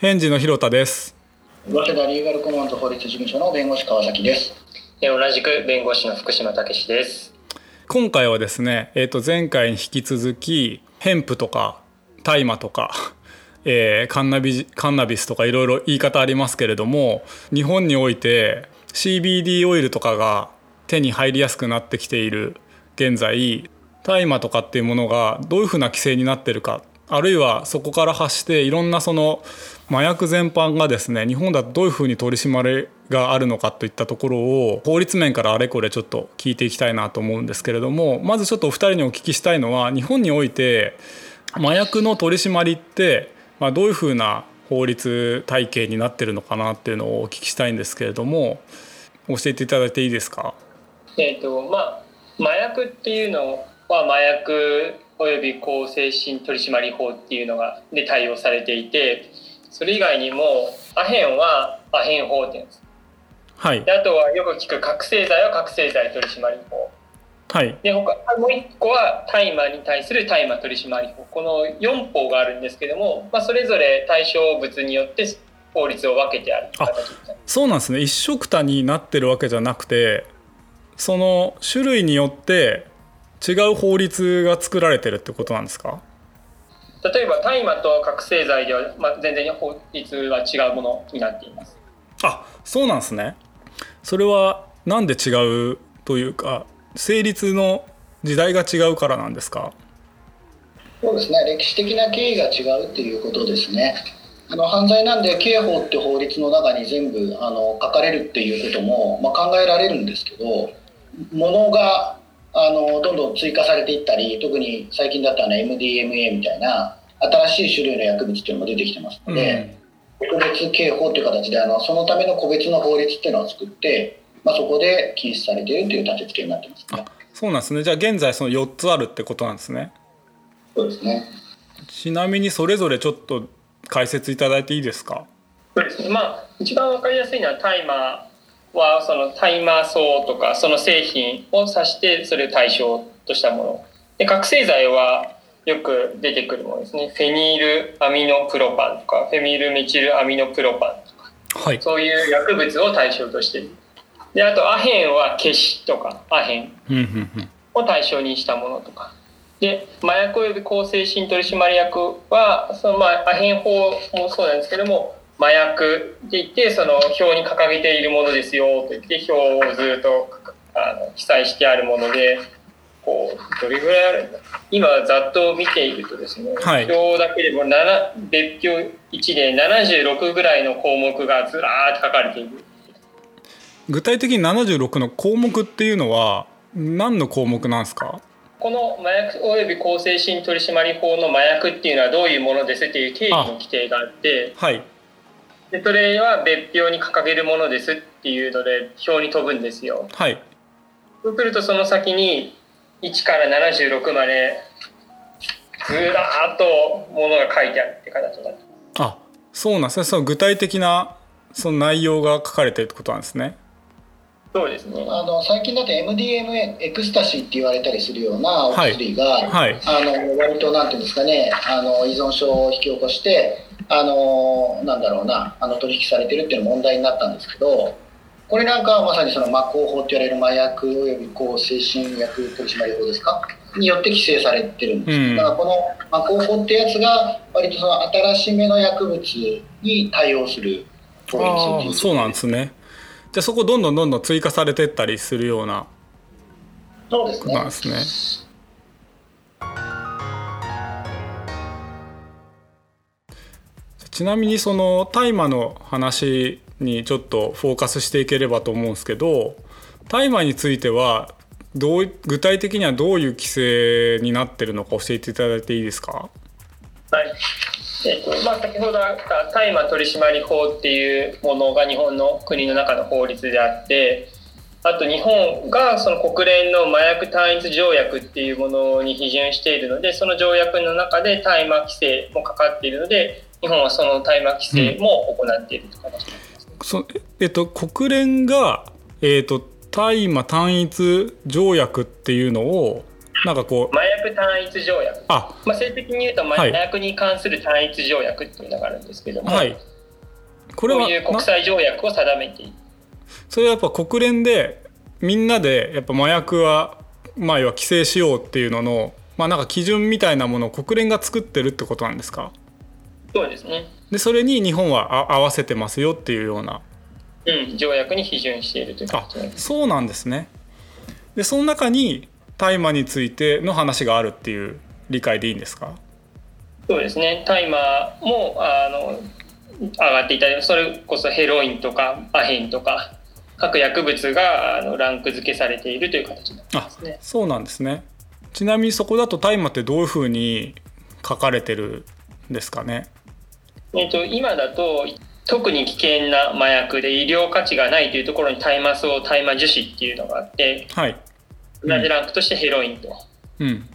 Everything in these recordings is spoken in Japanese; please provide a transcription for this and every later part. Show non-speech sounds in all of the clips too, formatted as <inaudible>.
返事の広田です。早稲田リーガルコモンズ法律事務所の弁護士川崎です。同じく弁護士の福島武です。今回はですね、えー、と前回に引き続きヘンプとか大麻とか、えー、カンナビカンナビスとかいろいろ言い方ありますけれども日本において CBD オイルとかが手に入りやすくなってきている現在大麻とかっていうものがどういうふうな規制になってるかあるいはそこから発していろんなその麻薬全般がですね日本だとどういうふうに取り締まりがあるのかといったところを法律面からあれこれちょっと聞いていきたいなと思うんですけれどもまずちょっとお二人にお聞きしたいのは日本において麻薬の取り締まりって、まあ、どういうふうな法律体系になってるのかなっていうのをお聞きしたいんですけれども教えていただいていいですか？えーとまあ、麻薬っていうのは麻薬および向精神取締法っていうのがで対応されていてそれ以外にもアヘンはアヘン法って言うんです。はい、であとはよく聞く覚醒剤は覚醒剤取締法。はい、で他もう一個は大麻に対する大麻取締法。この4法があるんですけども、まあ、それぞれ対象物によって法律を分けてあるあそうなんですね。一緒くたになってるわけじゃなくてその種類によって違う法律が作られてるってことなんですか？例えば大麻と覚醒剤では、まあ、全然法律は違うものになっています。あそうなんですね。それはなんで違うというか成立の時代が違うからなんですか？そうですね。歴史的な経緯が違うっていうことですね。あの犯罪なんで刑法って法律の中に全部あの書かれるっていうことも、まあ、考えられるんですけどものがあのどんどん追加されていったり特に最近だったら MDMA みたいな新しい種類の薬物っていうのも出てきてますので、うん、特別刑法っていう形であのそのための個別の法律っていうのを作って、まあ、そこで禁止されているという立て付けになってます、ね、そうなんですね。じゃあ現在その4つあるってことなんですね。そうですね。ちなみにそれぞれちょっと解説いただいていいですか？そうですね。まあ一番わかりやすいのは大麻はそのタイマー層とかその製品を指してそれを対象としたもの。で覚醒剤はよく出てくるものですね。フェニールアミノプロパンとかフェミルメチルアミノプロパンとか、はい、そういう薬物を対象として。であとアヘンはケシとかアヘンを対象にしたものとか。で麻薬及び向精神取締役はそのまあアヘン法もそうなんですけども麻薬って言ってその表に掲げているものですよと言って表をずっとあの記載してあるものでこうどれぐらいあるんだ？今ざっと見ているとですね、はい、表だけでも別表1で76ぐらいの項目がずらーっと書かれている。具体的に76の項目っていうのは何の項目なんですか？この麻薬および向精神取締法の麻薬っていうのはどういうものですっていう定義の規定があってはいでそれは別表に掲げるものですっていうので表に飛ぶんですよ。はい。そうするとその先に1から76までずらーっとものが書いてあるって形になってあそうなんですねその具体的なその内容が書かれてるってことなんですね。そうですね。あの最近だと MDMA エクスタシーって言われたりするようなお薬が、はいはい、あの割となんていうんですかねあの依存症を引き起こしてあのなんだろうなあの取引されてるっていうの問題になったんですけどこれなんかはまさにその麻薬法って言われる麻薬及び抗精神薬取締法ですか？によって規制されてるんです、うん、だからこの麻薬法ってやつが割とその新しめの薬物に対応する法律そうなんですね。じゃあそこどんどんどんどん追加されてったりするようなそうですねちなみにその大麻の話にちょっとフォーカスしていければと思うんですけど大麻についてはどう具体的にはどういう規制になってるのか教えていただいていいですか？はい。えっとまあ、先ほどあった大麻取締法っていうものが日本の国の中の法律であってあと日本がその国連の麻薬単一条約っていうものに批准しているのでその条約の中で大麻規制もかかっているので日本はその大麻規制も行っているとえっと、国連が、えっと、大麻単一条約っていうのをなんかこう麻薬単一条約。あ、まあ、正的に言うと麻薬に関する単一条約っていうのがあるんですけども、はい、これはこういう国際条約を定めている。それはやっぱ国連でみんなでやっぱ麻薬はまあ要は規制しようっていうののまあなんか基準みたいなものを国連が作ってるってことなんですか？そうですね。でそれに日本は合わせてますよっていうような、うん、条約に批准しているというあそうなんですね。でその中に大麻についての話があるっていう理解でいいんですか？そうですね。大麻もあの上がっていたりそれこそヘロインとかアヘンとか各薬物があのランク付けされているという形になすね。そうなんですね。ちなみにそこだと大麻ってどういうふうに書かれてるんですかね？えっと、今だと特に危険な麻薬で医療価値がないというところに大麻草大麻樹脂っていうのがあって、はい、同じランクとしてヘロインと。うん。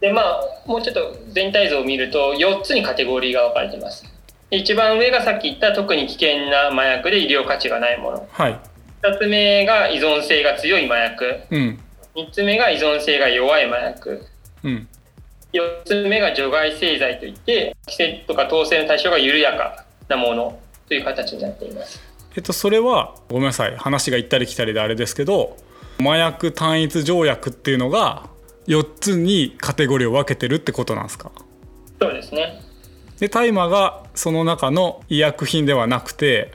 でまあもうちょっと全体像を見ると4つにカテゴリーが分かれてます。一番上がさっき言った特に危険な麻薬で医療価値がないもの、はい、2つ目が依存性が強い麻薬、うん、3つ目が依存性が弱い麻薬、うん、4つ目が除外製剤といって規制とか統制の対象が緩やかなものという形になっています。えっと、それはごめんなさい。話が行ったり来たりであれですけど麻薬単一条約っていうのが4つにカテゴリーを分けてるってことなんですか？そうですね。で大麻がその中の医薬品ではなくて、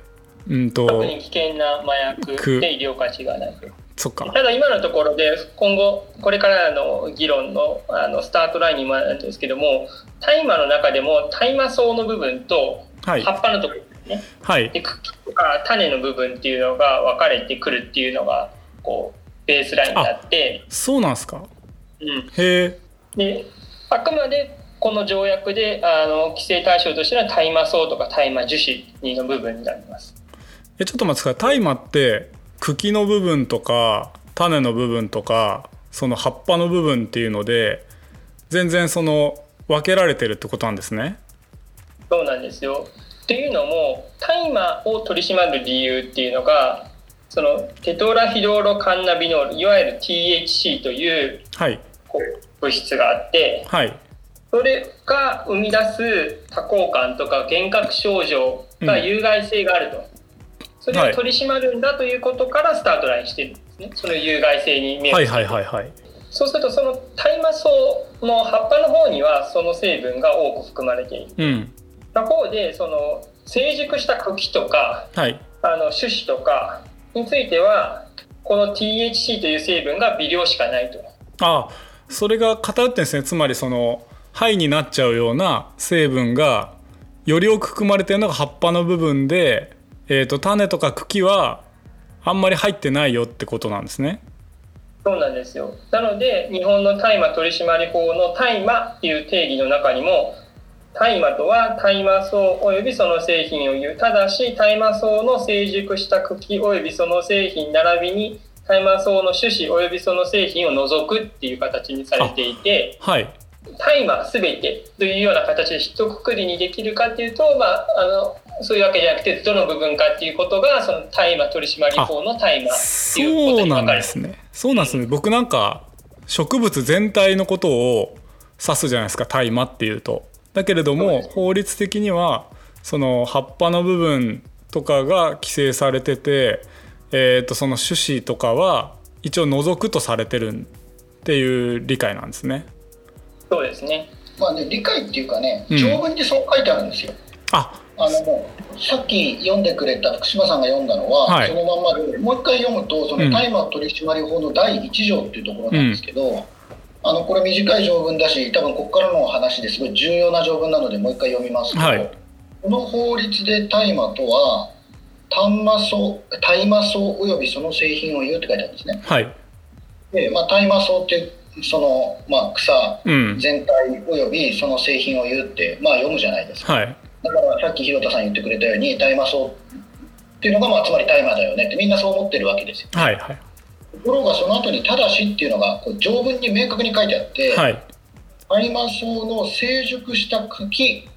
うんと、特に危険な麻薬で医療価値がないそっか。ただ今のところで今後これからの議論のあのスタートラインにもなるんですけども大麻の中でも大麻草の部分と葉っぱのところですね、はい、で茎とか種の部分っていうのが分かれてくるっていうのがこうベースラインになって。そうなんですか？うん、へであくまでこの条約であの規制対象としては大麻草とか大麻樹脂の部分になります。えちょっと待ってください。大麻って茎の部分とか種の部分とかその葉っぱの部分っていうので全然その分けられてるってことなんですね。そうなんですよ。っていうのも大麻を取り締まる理由っていうのがそのテトラヒドロカンナビノールいわゆる THC という、はい、物質があって、はい、それが生み出す多幸感とか幻覚症状が有害性があると、うん、それを取り締まるんだということからスタートラインしてるんですね。その有害性に目をはいはいはいはい。そうするとその大麻草の葉っぱの方にはその成分が多く含まれている、うん、他方でその成熟した茎とか、はい、あの種子とかについてはこの THC という成分が微量しかないと。ああそれが偏ってんですね。つまりその肺になっちゃうような成分がより多く含まれてるのが葉っぱの部分で、えーと、種とか茎はあんまり入ってないよってことなんですね。そうなんですよ。なので日本の大麻取締法の大麻っていう定義の中にも大麻とは大麻草およびその製品を言う。ただし大麻草の成熟した茎およびその製品並びに大麻草の種子およびその製品を除くっていう形にされていて、はい、大麻全てというような形で一括りにできるかっていうと、まあ、あのそういうわけじゃなくてどの部分かっていうことがその大麻取締法の大麻っていうことに分かれる。そうなんですね。そうなんですね。僕なんか植物全体のことを指すじゃないですか大麻っていうと。だけれども法律的にはその葉っぱの部分とかが規制されててえー、とその種子とかは一応除くとされてるっていう理解なんですね。そうですね。まあね理解っていうかね条文にそう書いてあるんですよ。うん、あ。あのさっき読んでくれた福島さんが読んだのは、はい、そのまんまでもう一回読むとその大麻取締法の第1条っていうところなんですけど、うん、あのこれ短い条文だし多分ここからの話ですごい重要な条文なのでもう一回読みますと、はい、この法律で大麻とは大麻草大麻草およびその製品を言うって書いてあるんですね。はい、で、まあ、大麻草ってその、まあ、草全体およびその製品を言うって、まあ、読むじゃないですか。はい、だからさっき広田さん言ってくれたように大麻草っていうのが、まあ、つまり大麻だよねってみんなそう思ってるわけですよ。はいはい、ところがその後に「ただし」っていうのがこう条文に明確に書いてあって、はい、大麻草の成熟した茎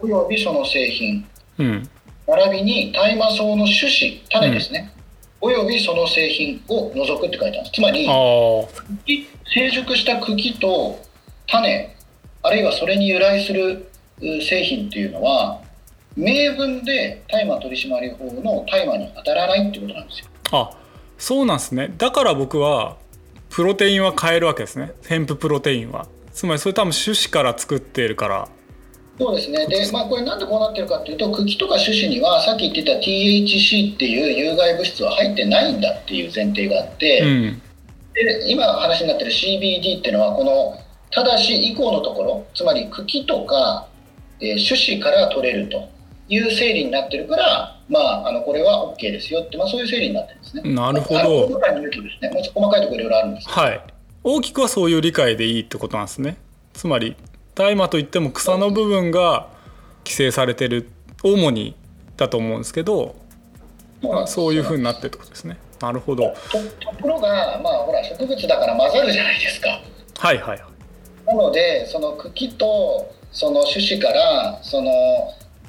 およびその製品、うん。並びに大麻草の種子種ですね、うん、およびその製品を除くって書いてある。つまり成熟した茎と種あるいはそれに由来する製品っていうのは明文で大麻取締法の大麻に当たらないってことなんですよ。あそうなんですね。だから僕はプロテインは変えるわけですね。ヘンププロテインは。つまりそれ多分種子から作っているからそうですねで、まあ、これなんでこうなってるかっていうと茎とか種子にはさっき言ってた THC っていう有害物質は入ってないんだっていう前提があって、うん、で今話になってる CBD っていうのはこのただし以降のところつまり茎とか、えー、種子から取れるという整理になってるからまあ、あのこれは OK ですよって、まあ、そういう整理になってるんですね。なるほど。細かいですね、もう細かいところいろいろあるんですはい。大きくはそういう理解でいいってことなんですね。つまり大麻といっても草の部分が規制されてる主にだと思うんですけど、まあ、そういうふうになってるってことですね。なるほど。ところが、まあ、ほら植物だから混ざるじゃないですか。はいはいはい。なのでその茎とその種子からその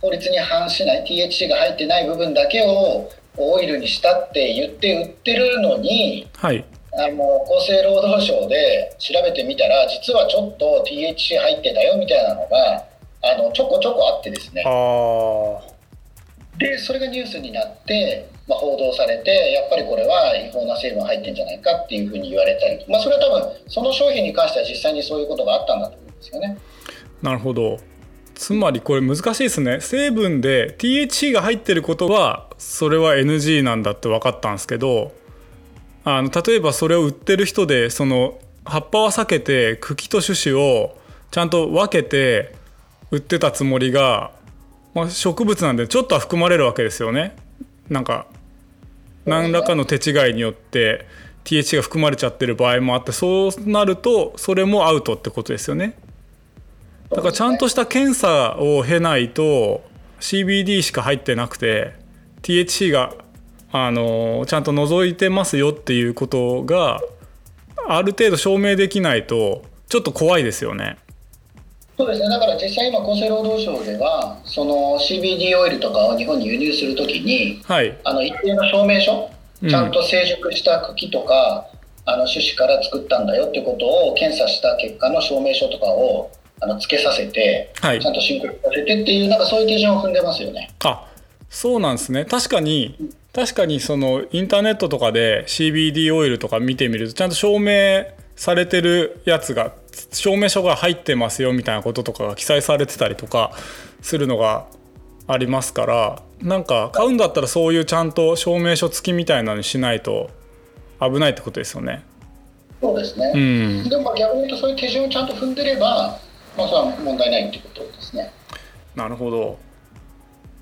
法律に反しない THC が入ってない部分だけをオイルにしたって言って売ってるのに、はい、あの厚生労働省で調べてみたら実はちょっと THC 入ってたよみたいなのがあのちょこちょこあってですね。でそれがニュースになって、まあ、報道されてやっぱりこれは違法な成分入ってんじゃないかっていうふうに言われたり、まあ、それは多分その商品に関しては実際にそういうことがあったんだと思うんですよね。なるほど。つまりこれ難しいですね。成分で THC が入ってることはそれは NG なんだって分かったんですけどあの例えばそれを売ってる人でその葉っぱは避けて茎と種子をちゃんと分けて売ってたつもりが、まあ、植物なんでちょっとは含まれるわけですよね。なんか何らかの手違いによって THC が含まれちゃってる場合もあってそうなるとそれもアウトってことですよね。だからちゃんとした検査を経ないと CBD しか入ってなくて THC があのちゃんと除いてますよっていうことがある程度証明できないとちょっと怖いですよね。そうですね。だから実際今厚生労働省ではその CBD オイルとかを日本に輸入するときに、はい、あの一定の証明書ちゃんと成熟した茎とか、うん、あの種子から作ったんだよってことを検査した結果の証明書とかをあのつけさせて、はい、ちゃんと申告させてっていうなんかそういう手順を踏んでますよね。あそうなんですね。確かに確かにそのインターネットとかで CBD オイルとか見てみるとちゃんと証明されてるやつが証明書が入ってますよみたいなこととかが記載されてたりとかするのがありますからなんか買うんだったらそういうちゃんと証明書付きみたいなのにしないと危ないってことですよね。そうですね、うん、でも逆に言うとそういう手順をちゃんと踏んでればまあ、それは問題ないってことですね。なるほど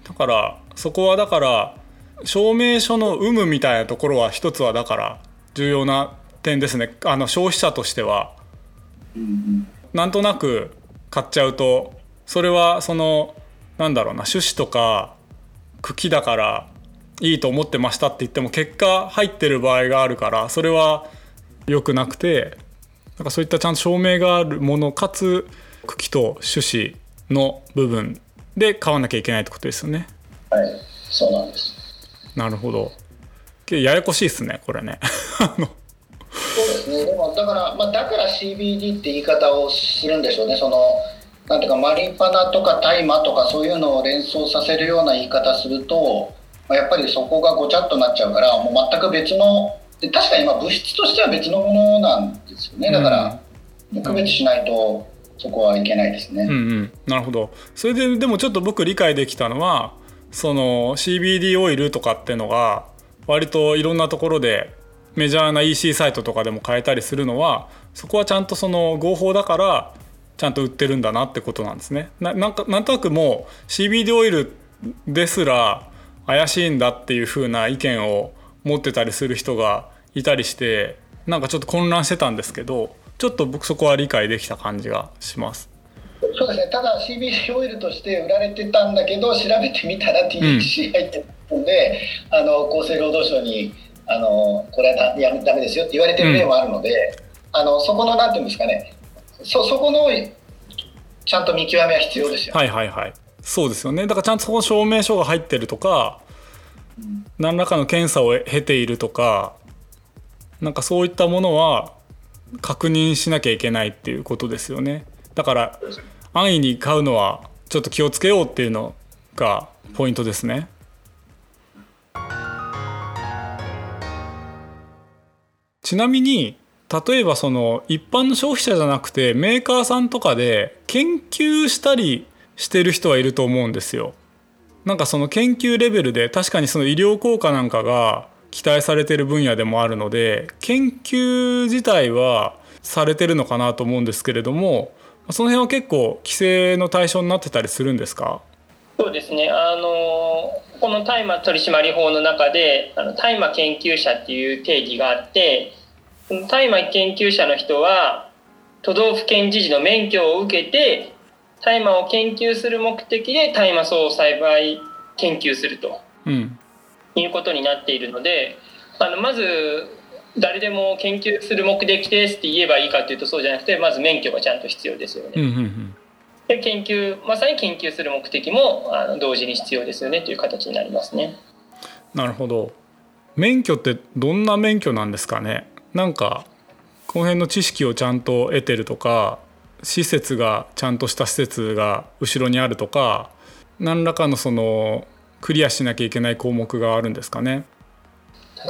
だからそこはだから証明書の有無みたいなところは一つはだから重要な点ですねあの消費者としては。なんとなく買っちゃうとそれはそのなんだろうな種子とか茎だからいいと思ってましたって言っても結果入ってる場合があるからそれは良くなくてなんかそういったちゃんと証明があるものかつ茎と種子の部分で買わなきゃいけないってことですよね。はい、そうなんです。なるほど。ややこしいですね、これね。そうですね。でもだからまあだから CBD って言い方をするんでしょうね。そのなんていうかマリファナとか大麻とかそういうのを連想させるような言い方すると、まあ、やっぱりそこがごちゃっとなっちゃうからもう全く別の確かにまあ物質としては別のものなんですよね。だから区別しないと。そこはいけないですね。うんうん、なるほどそれででもちょっと僕理解できたのはその CBD オイルとかってのが割といろんなところでメジャーな EC サイトとかでも買えたりするのはそこはちゃんとその合法だからちゃんと売ってるんだなってことなんですね。なんかなんとなくもう CBD オイルですら怪しいんだっていう風な意見を持ってたりする人がいたりしてなんかちょっと混乱してたんですけどちょっと僕そこは理解できた感じがします。そうですね。ただ CBD オイルとして売られてたんだけど調べてみたら THC 入ってたので、うん、あの厚生労働省にあのこれはだやダメですよって言われてる例もあるので、うん、あのそこのなんていうんですかね。そそこのちゃんと見極めは必要ですよ、はいはいはい。そうですよね。だからちゃんとそこの証明書が入ってるとか、うん、何らかの検査を経ているとかなんかそういったものは確認しなきゃいけないっていうことですよね。だから安易に買うのはちょっと気をつけようっていうのがポイントですね。ちなみに例えばその一般の消費者じゃなくてメーカーさんとかで研究したりしてる人はいると思うんですよ。なんかその研究レベルで確かにその医療効果なんかが期待されてる分野でもあるので研究自体はされてるのかなと思うんですけれどもその辺は結構規制の対象になってたりするんですか？そうですね。あのこの大麻取締法の中であの大麻研究者っていう定義があって大麻研究者の人は都道府県知事の免許を受けて大麻を研究する目的で大麻草を栽培研究すると、うん、いうことになっているのであのまず誰でも研究する目的ですって言えばいいかというとそうじゃなくてまず免許がちゃんと必要ですよね。うんうんうんで研究まさに研究する目的もあの同時に必要ですよねという形になりますね。なるほど。免許ってどんな免許なんですかね？なんかこの辺の知識をちゃんと得てるとか施設がちゃんとした施設が後ろにあるとか何らかのそのクリアしなきゃいけない項目があるんですかね？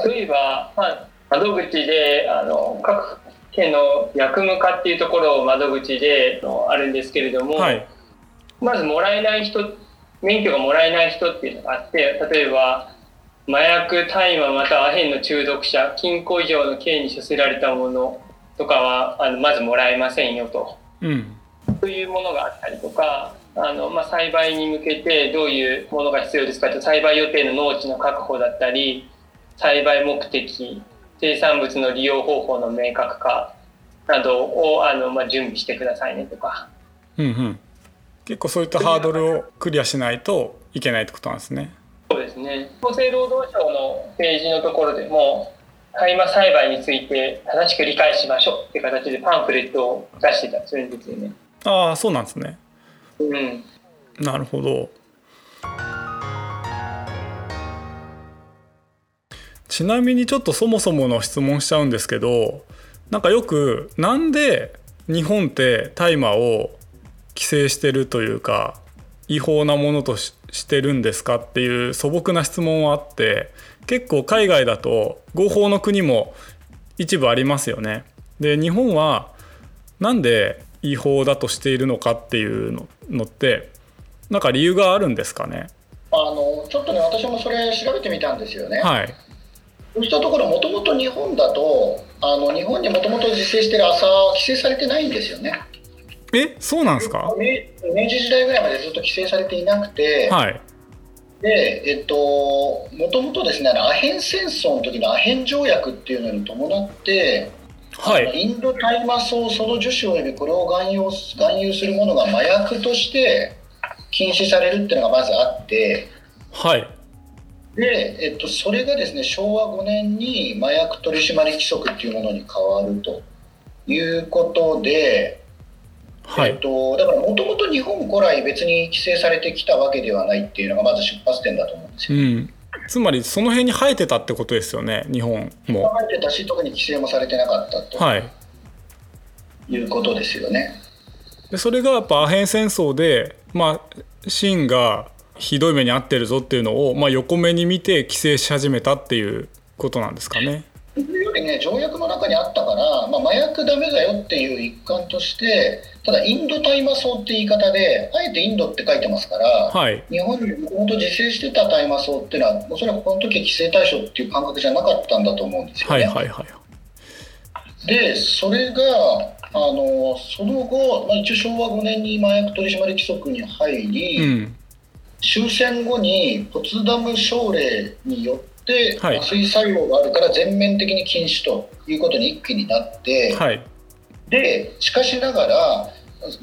例えば、まあ、窓口であの各県の役務課っていうところを窓口であるんですけれども、はい、まずもらえない人免許がもらえない人っていうのがあって例えば麻薬大麻またはアヘンの中毒者禁錮以上の刑に処せられたものとかはあのまずもらえませんよと、うん、というものがあったりとかあの、まあ、栽培に向けてどういうものが必要ですかと栽培予定の農地の確保だったり栽培目的生産物の利用方法の明確化などをあの、まあ、準備してくださいねとか、うんうん、結構そういったハードルをクリアしないといけないってことなんですね。そうですね厚生労働省のページのところでも大麻栽培について正しく理解しましょうっていう形でパンフレットを出してたりするんですよね。ああそうなんですね。うん、なるほど。ちなみにちょっとそもそもの質問しちゃうんですけどなんかよくなんで日本って大麻を規制してるというか違法なものとしてるんですかっていう素朴な質問はあって結構海外だと合法の国も一部ありますよね。で日本はなんで違法だとしているのかっていうのってなんか理由があるんですかね？あのちょっとね私もそれ調べてみたんですよね。はい、そうしたところもともと日本だとあの日本にもともと自生してる朝は規制されてないんですよね。えそうなんですか？明治時代ぐらいまでずっと規制されていなくて、はい、でえっともともとですねアヘン戦争の時のアヘン条約っていうのに伴ってはい、インド大麻草その樹種及びこれを含有含有するものが麻薬として禁止されるっていうのがまずあって、はい、で、えっと、それがですね昭和5年に麻薬取締規則っていうものに変わるということで、はい、えっと、だからもともと日本古来別に規制されてきたわけではないっていうのがまず出発点だと思うんですよ。うんつまりその辺に生えてたってことですよね日本も。生えてたし特に規制もされてなかったと、はい、いうことですよね。でそれがやっぱアヘン戦争で、まあ、清がひどい目に遭ってるぞっていうのを、まあ、横目に見て規制し始めたっていうことなんですかね。というよりね条約の中にあったから、まあ、麻薬ダメだよっていう一環としてただインド大麻草って言い方であえてインドって書いてますから、はい、日本にもともと自生してた大麻草っていうのはおそらくこの時規制対象っていう感覚じゃなかったんだと思うんですよね。はいはいはい、でそれがあのその後、まあ、一応昭和5年に麻薬取締規則に入り、うん、終戦後にポツダム省令によって、はい、麻酔作用があるから全面的に禁止ということに一気になって、はい、でしかしながら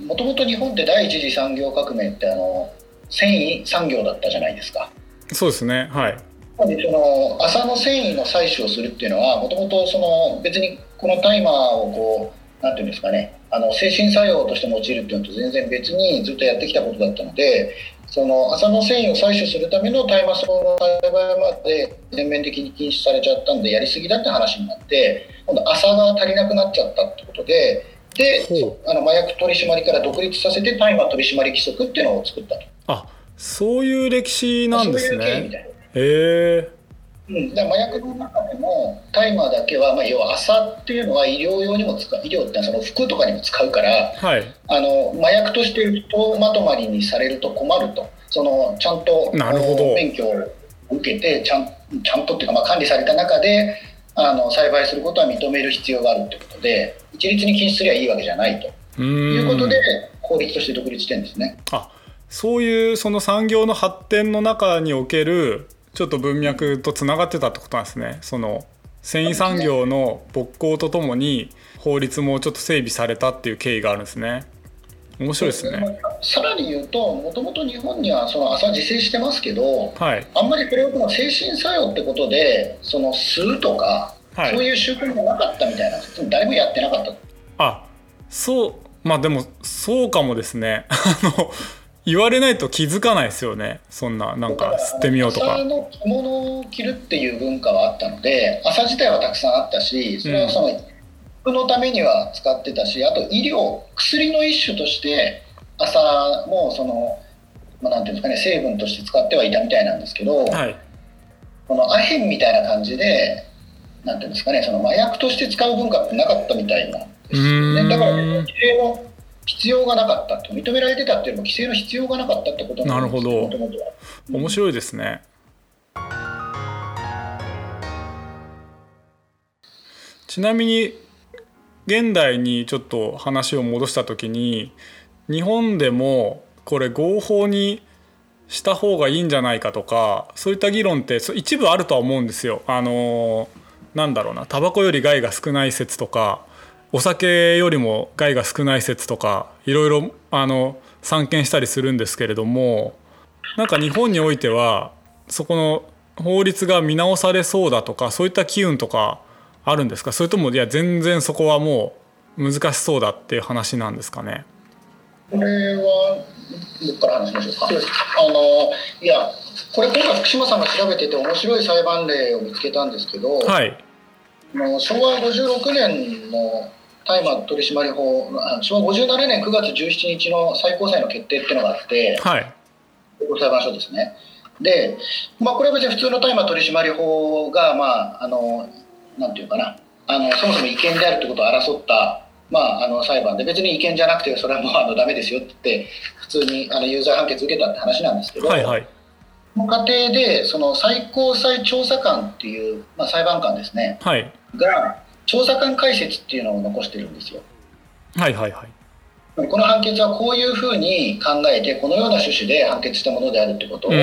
もともと日本って第一次産業革命ってあの繊維産業だったじゃないですか。そうですね。はい。その麻の繊維の採取をするっていうのはもともとその別にこの大麻をこうなんていうんですかねあの精神作用として用いるっていうのと全然別にずっとやってきたことだったのでその麻の繊維を採取するための大麻草の栽培まで全面的に禁止されちゃったんでやりすぎだって話になって今度麻が足りなくなっちゃったってことでであの麻薬取締りから独立させて大麻取締規則っていうのを作ったと。あそういう歴史なんですね。へえうん、だ麻薬の中でも大麻だけは、まあ、要は朝っていうのは医療用にも使う医療ってのはその服とかにも使うからはい。あの麻薬としてひとまとまりにされると困ると。そのちゃんとなるほど。免許を受けてちゃんちゃんとっていうか、まあ、管理された中であの栽培することは認める必要があるということで一律に禁止すりゃいいわけじゃないと。ういうことで法律として独立してるんですね。あそういうその産業の発展の中におけるちょっと文脈とつながってたってことなんですね。その繊維産業の勃興とともに法律もちょっと整備されたっていう経緯があるんですね。面白いですね。さらに言うともともと日本にはその朝自生してますけどはい。あんまりこれをこの精神作用ってことでその吸うとか、はい。そういう習慣がなかったみたいな誰もやってなかった。あそうまあでもそうかもですね。<laughs> あの言われないと気づかないですよね。そんななんか吸ってみようとか。朝の着物を着るっていう文化はあったので朝自体はたくさんあったしそれはその服のためには使ってたしあと医療薬の一種として朝もその、まあ、なんていうんですかね成分として使ってはいたみたいなんですけど、はい。このアヘンみたいな感じでなんていうんですかねその麻薬として使う文化ってなかったみたいなんですよね。だからの必要がなかったと認められてたっていうのも規制の必要がなかったってことなんですなるほど。面白いですね。ちなみに現代にちょっと話を戻した時に日本でもこれ合法にした方がいいんじゃないかとかそういった議論って一部あるとは思うんですよ。あのなんだろうなタバコより害が少ない説とかお酒よりも害が少ない説とかいろいろあの散見したりするんですけれどもなんか日本においてはそこの法律が見直されそうだとかそういった機運とかあるんですか？それともいや全然そこはもう難しそうだっていう話なんですかね？これはどこから話しましょうか？あのいやこれ今回福島さんが調べてて面白い裁判例を見つけたんですけど、はい。あの昭和56年の大麻取締法あ昭和57年9月17日の最高裁の決定っていうのがあってはい。裁判所ですね。で、まあ、これは別に普通の大麻取締法がまああのなんていうかな。あのそもそも違憲であるってことを争ったまあ、あの裁判で別に違憲じゃなくてそれはもうあのダメですよって言って普通にあの有罪判決受けたって話なんですけど、はいはい。この過程でその最高裁調査官っていう、まあ、裁判官ですね。はい。が調査官解説っていうのを残してるんですよ。はいはいはいこの判決はこういうふうに考えてこのような趣旨で判決したものであるってことを、うん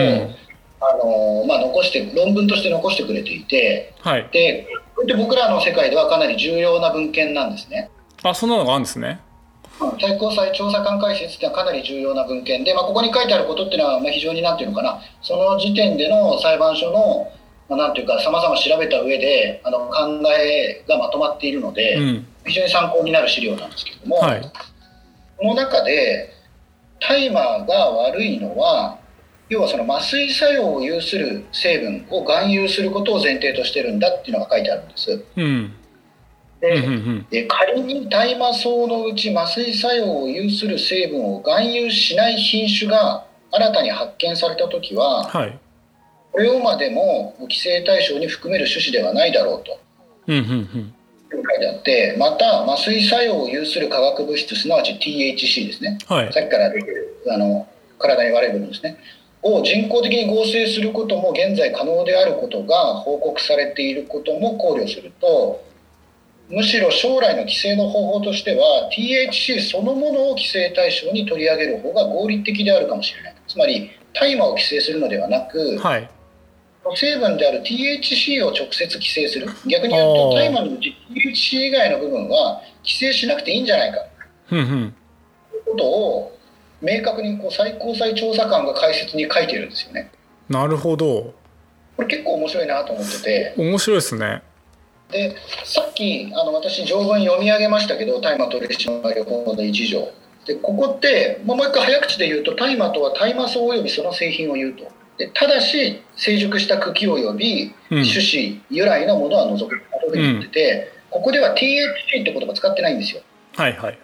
あのまあ、残して論文として残してくれていてはいでこれって僕らの世界ではかなり重要な文献なんですね。あそんなのがあるんですね。最高裁調査官解説っていうのはかなり重要な文献で、まあ、ここに書いてあることっていうのはまあ非常になんていうのかなその時点での裁判所のまあなんていうかさまざま調べた上であの考えがまとまっているので、うん。非常に参考になる資料なんですけれども、はい。この中で大麻が悪いのは要はその麻酔作用を有する成分を含有することを前提としてるんだっていうのが書いてあるんです。うん。でうんうんうん。で仮に大麻草のうち麻酔作用を有する成分を含有しない品種が新たに発見された時ははいこれをまでも規制対象に含める趣旨ではないだろうと。うんうんうん。書いてあってまた麻酔作用を有する化学物質すなわち THC ですね。はい。さっきから出てるあの体に悪い部分ですね。を人工的に合成することも現在可能であることが報告されていることも考慮するとむしろ将来の規制の方法としては THC そのものを規制対象に取り上げる方が合理的であるかもしれない。つまり大麻を規制するのではなくはい成分である THC を直接規制する。逆に言うと大麻のうち THC 以外の部分は規制しなくていいんじゃないか。ということを明確にこう最高裁調査官が解説に書いてるんですよね。なるほど。これ結構面白いなと思ってて。面白いですね。でさっきあの私条文読み上げましたけど大麻取締法の一条。でここって、まあ、もう一回早口で言うと大麻とは大麻草及びその製品を言うとでただし成熟した茎及びうん。種子由来のものは除くというふうに言ってて、ここでは THC って言葉使ってないんですよ、はいはい。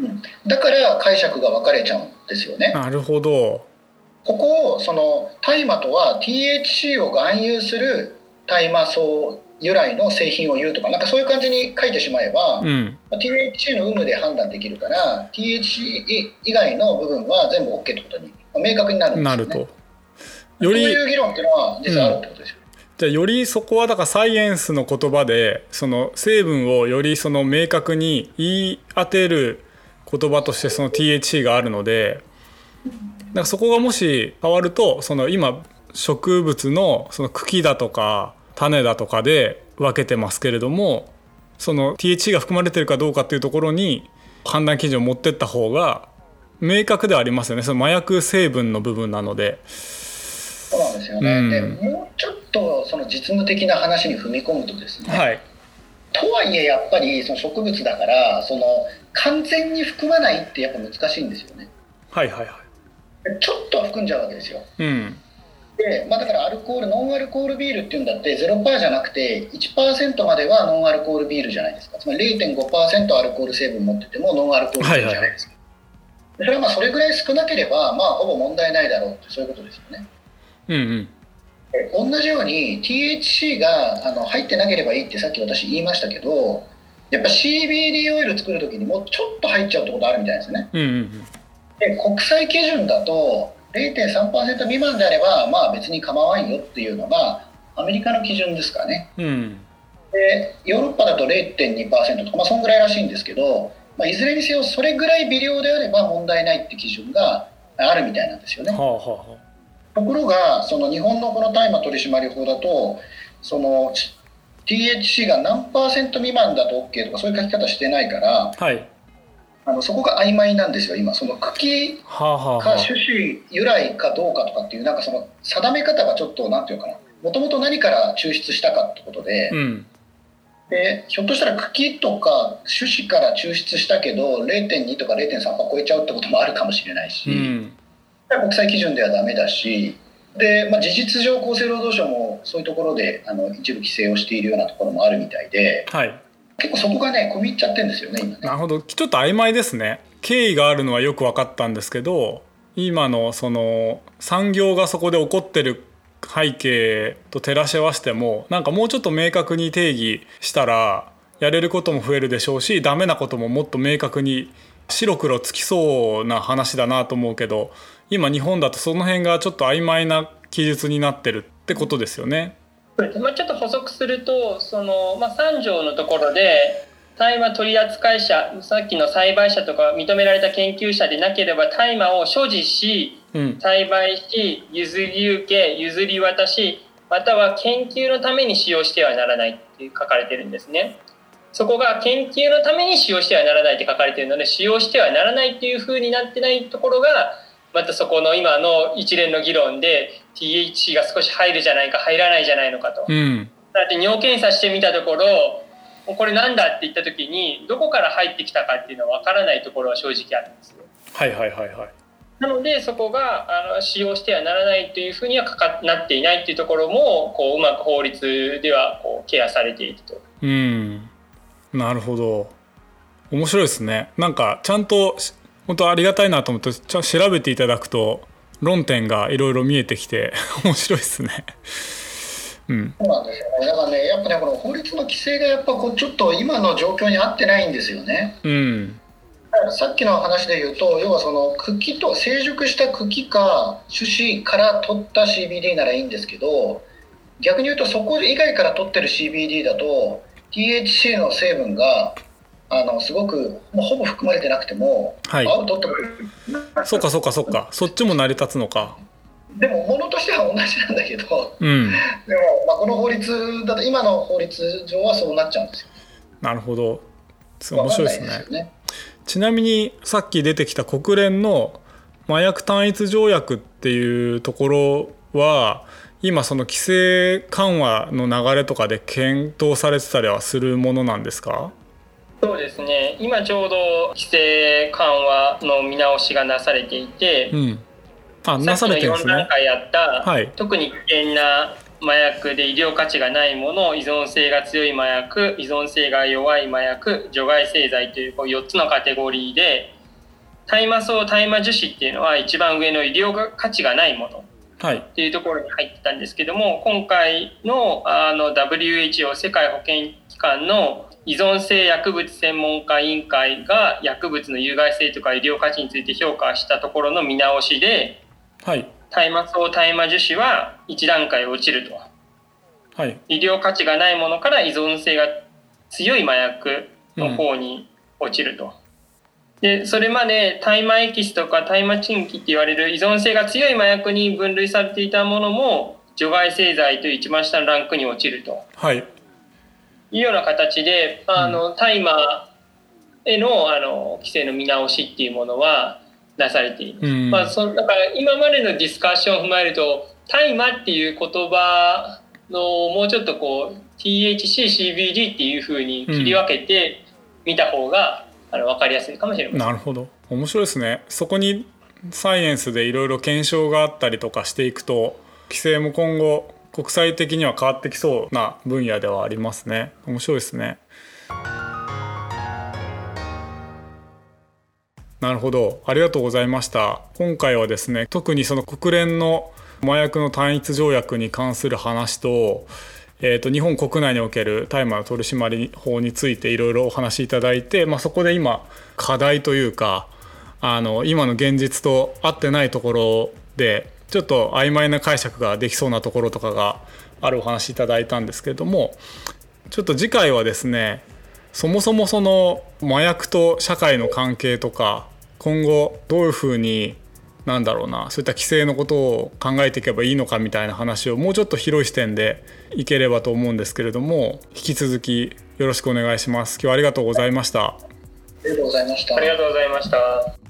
うん、だから解釈が分かれちゃうんですよね。なるほど。ここをその大麻とは THC を含有する大麻草由来の製品を言うとかなんかそういう感じに書いてしまえば、うん。THC の有無で判断できるから THC 以外の部分は全部 OK ってことに明確になるんですよね。なるとよそうりいう議論っていうのは実はあるってことですよ。じゃあよりそこはだからサイエンスの言葉でその成分をよりその明確に言い当てる言葉としてその THC があるのでだからそこがもし変わるとその今植物のその茎だとか種だとかで分けてますけれどもその THC が含まれてるかどうかっていうところに判断基準を持ってった方が明確ではありますよねその麻薬成分の部分なので。そうなんですよね。うん。でもうちょっとその実務的な話に踏み込むとですね、はい、とはいえやっぱりその植物だからその完全に含まないってやっぱ難しいんですよね。はいはいはい。ちょっとは含んじゃうわけですよ。うん。で、まあ、だからアルコールノンアルコールビールっていうんだって0%じゃなくて1%まではノンアルコールビールじゃないですか。つまり0.5%アルコール成分持っててもノンアルコールビールじゃないですか、でそれはまあそれぐらい少なければまあほぼ問題ないだろうってそういうことですよねうんうん。で同じように THC があの入ってなければいいってさっき私言いましたけどやっぱ CBD オイル作る時にもうちょっと入っちゃうってことあるみたいですね。うんうん。で国際基準だと0.3%未満であればまあ別に構わんよっていうのがアメリカの基準ですかね。うん。うんでヨーロッパだと0.2%とか、まあ、そんぐらいらしいんですけど、まあ、いずれにせよそれぐらい微量であれば問題ないって基準があるみたいなんですよね。はあはあはところがその日本のこの大麻取締法だとその THC が何パーセント未満だと OK とかそういう書き方してないからあはい。あのそこが曖昧なんですよ今。その茎か種子由来かどうかとかっていうなんかその定め方がちょっとなんていうのかな。もともと何から抽出したかってことで,、うん。でひょっとしたら茎とか種子から抽出したけど0.2とか0.3%超えちゃうってこともあるかもしれないし、うん国際基準ではダメだしで、まあ、事実上厚生労働省もそういうところであの一部規制をしているようなところもあるみたいではい。結構そこがね込み入っちゃってるんですよね今ね。なるほど。ちょっと曖昧ですね。経緯があるのはよく分かったんですけど今のその産業がそこで起こってる背景と照らし合わせてもなんかもうちょっと明確に定義したらやれることも増えるでしょうしダメなことももっと明確に白黒つきそうな話だなと思うけど今日本だとその辺がちょっと曖昧な記述になってるってことですよね。まあ、ちょっと補足するとその、まあ、3条のところで大麻取扱者さっきの栽培者とか認められた研究者でなければ大麻を所持しうん、栽培し譲り受け譲り渡しまたは研究のために使用してはならないって書かれてるんですね。そこが研究のために使用してはならないって書かれてるので使用してはならないっていうふうになってないところがまたそこの今の一連の議論で THC が少し入るじゃないか入らないじゃないのかと。うん、だって尿検査してみたところこれなんだって言った時にどこから入ってきたかっていうのは分からないところは正直あるんですよ。はいはいはいはい。なのでそこがあの使用してはならないというふうにはかかなっていないっていうところもこううまく法律ではこうケアされていると。うん、なるほど面白いですねなんかちゃんとし本当ありがたいなと思ってちゃんと調べていただくと論点がいろいろ見えてきて <laughs> 面白いですね。<laughs> うん、そうなんですよね。だからね、やっぱね、この法律の規制がやっぱこうちょっと今の状況に合ってないんですよね。うん、さっきの話で言うと、要はその茎と成熟した茎か種子から取った CBD ならいいんですけど、逆に言うとそこ以外から取ってる CBD だと THC の成分があのすごくもうほぼ含まれてなくても、はい。アウトってことそうかそうかそうか。そっちも成り立つのか。でもものとしては同じなんだけど、うん、でもまあこの法律だと今の法律上はそうなっちゃうんですよ。なるほど。面白いですね。ね。ちなみにさっき出てきた国連の麻薬単一条約っていうところは今その規制緩和の流れとかで検討されてたりはするものなんですか？そうですね。今ちょうど規制緩和の見直しがなされていて、うん。あなささっきの4段れてるんですね。階やった、はい。特に危険な麻薬で医療価値がないもの依存性が強い麻薬依存性が弱い麻薬除外製剤というこう4つのカテゴリーで大麻草大麻樹脂っていうのは一番上の医療価値がないもの。はい。っていうところに入ってたんですけども今回のあの WHO 世界保健機関の依存性薬物専門家委員会が薬物の有害性とか医療価値について評価したところの見直しではい。大麻草大麻樹脂は1段階落ちると。はい。医療価値がないものから依存性が強い麻薬の方に落ちると。でそれまで大麻エキスとか大麻鎮気って言われる依存性が強い麻薬に分類されていたものも除外製剤という一番下のランクに落ちると。はいいうような形であの大麻へのあの規制の見直しっていうものは出されています。うん。まあ、そだから今までのディスカッションを踏まえると大麻っていう言葉のもうちょっとこう THCCBD っていうふうに切り分けて見た方が、あの分かりやすいかもしれません。なるほど。面白いですね。そこにサイエンスでいろいろ検証があったりとかしていくと規制も今後国際的には変わってきそうな分野ではありますね。面白いですね。なるほど。ありがとうございました。今回はですね特にその国連の麻薬の単一条約に関する話と,、えー、と日本国内における大麻の取締法についていろいろお話しいただいて、まあ、そこで今課題というかあの今の現実と合ってないところでちょっと曖昧な解釈ができそうなところとかがあるお話いただいたんですけれどもちょっと次回はですねそもそもその麻薬と社会の関係とか今後どういうふうになんだろうなそういった規制のことを考えていけばいいのかみたいな話をもうちょっと広い視点でいければと思うんですけれども引き続きよろしくお願いします。今日はありがとうございました。ありがとうございましたありがとうございました。